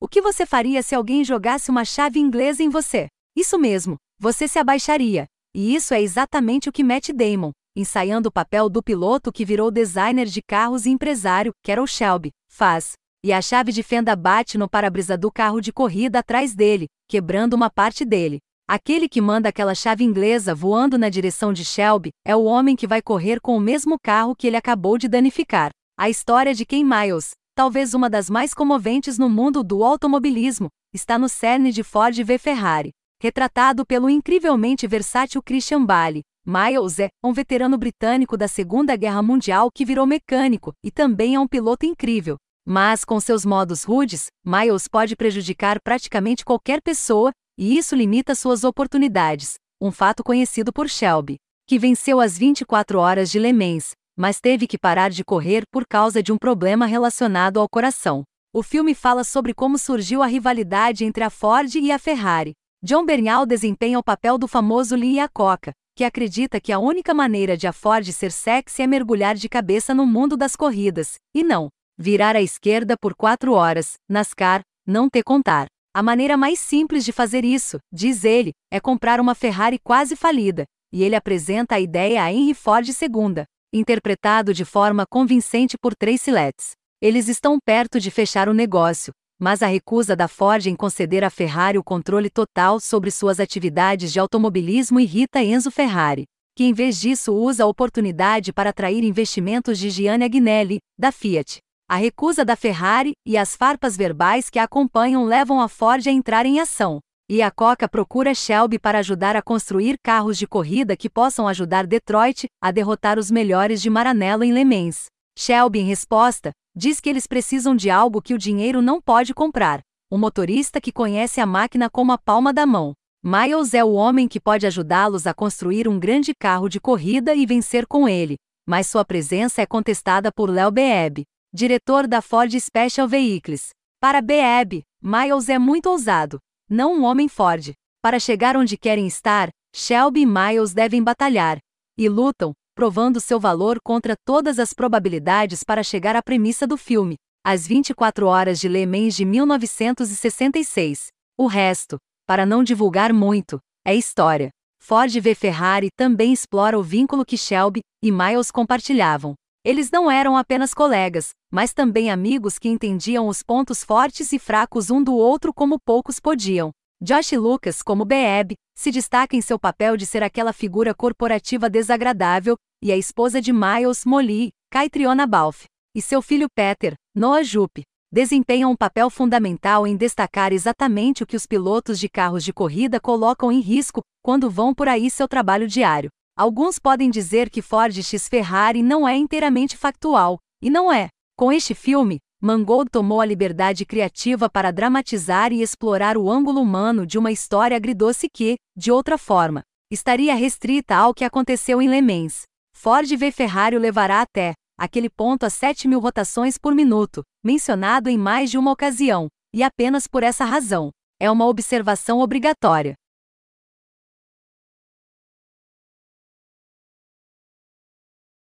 O que você faria se alguém jogasse uma chave inglesa em você? Isso mesmo, você se abaixaria. E isso é exatamente o que Matt Damon, ensaiando o papel do piloto que virou designer de carros e empresário, Carol Shelby, faz. E a chave de fenda bate no para-brisa do carro de corrida atrás dele, quebrando uma parte dele. Aquele que manda aquela chave inglesa voando na direção de Shelby é o homem que vai correr com o mesmo carro que ele acabou de danificar. A história de Ken Miles, talvez uma das mais comoventes no mundo do automobilismo, está no cerne de Ford v Ferrari. Retratado pelo incrivelmente versátil Christian Bale, Miles é um veterano britânico da Segunda Guerra Mundial que virou mecânico e também é um piloto incrível. Mas com seus modos rudes, Miles pode prejudicar praticamente qualquer pessoa, e isso limita suas oportunidades. Um fato conhecido por Shelby, que venceu as 24 horas de Le Mans, mas teve que parar de correr por causa de um problema relacionado ao coração. O filme fala sobre como surgiu a rivalidade entre a Ford e a Ferrari. John Bernal desempenha o papel do famoso Lee Iacocca, que acredita que a única maneira de a Ford ser sexy é mergulhar de cabeça no mundo das corridas, e não virar à esquerda por quatro horas, NASCAR, não ter contar. A maneira mais simples de fazer isso, diz ele, é comprar uma Ferrari quase falida, e ele apresenta a ideia a Henry Ford II, interpretado de forma convincente por Tracy Letts. Eles estão perto de fechar o negócio, mas a recusa da Ford em conceder à Ferrari o controle total sobre suas atividades de automobilismo irrita Enzo Ferrari, que em vez disso usa a oportunidade para atrair investimentos de Gianni Agnelli, da Fiat. A recusa da Ferrari e as farpas verbais que a acompanham levam a Ford a entrar em ação. E a Coca procura Shelby para ajudar a construir carros de corrida que possam ajudar Detroit a derrotar os melhores de Maranello em Le Mans. Shelby, em resposta, diz que eles precisam de algo que o dinheiro não pode comprar: um motorista que conhece a máquina como a palma da mão. Miles é o homem que pode ajudá-los a construir um grande carro de corrida e vencer com ele, mas sua presença é contestada por Léo Beeb, diretor da Ford Special Vehicles. Para Beeb, Miles é muito ousado, não um homem Ford. Para chegar onde querem estar, Shelby e Miles devem batalhar. E lutam, provando seu valor contra todas as probabilidades para chegar à premissa do filme, As 24 Horas de Le Mans de 1966. O resto, para não divulgar muito, é história. Ford v Ferrari também explora o vínculo que Shelby e Miles compartilhavam. Eles não eram apenas colegas, mas também amigos que entendiam os pontos fortes e fracos um do outro como poucos podiam. Josh Lucas, como Beeb, se destaca em seu papel de ser aquela figura corporativa desagradável, e a esposa de Miles, Molly, Caitriona Balfe, e seu filho Peter, Noah Jupe, desempenham um papel fundamental em destacar exatamente o que os pilotos de carros de corrida colocam em risco quando vão por aí seu trabalho diário. Alguns podem dizer que Ford X Ferrari não é inteiramente factual, e não é. Com este filme, Mangold tomou a liberdade criativa para dramatizar e explorar o ângulo humano de uma história agridoce que, de outra forma, estaria restrita ao que aconteceu em Le Mans. Ford v Ferrari o levará até aquele ponto a 7 mil rotações por minuto, mencionado em mais de uma ocasião, e apenas por essa razão. É uma observação obrigatória.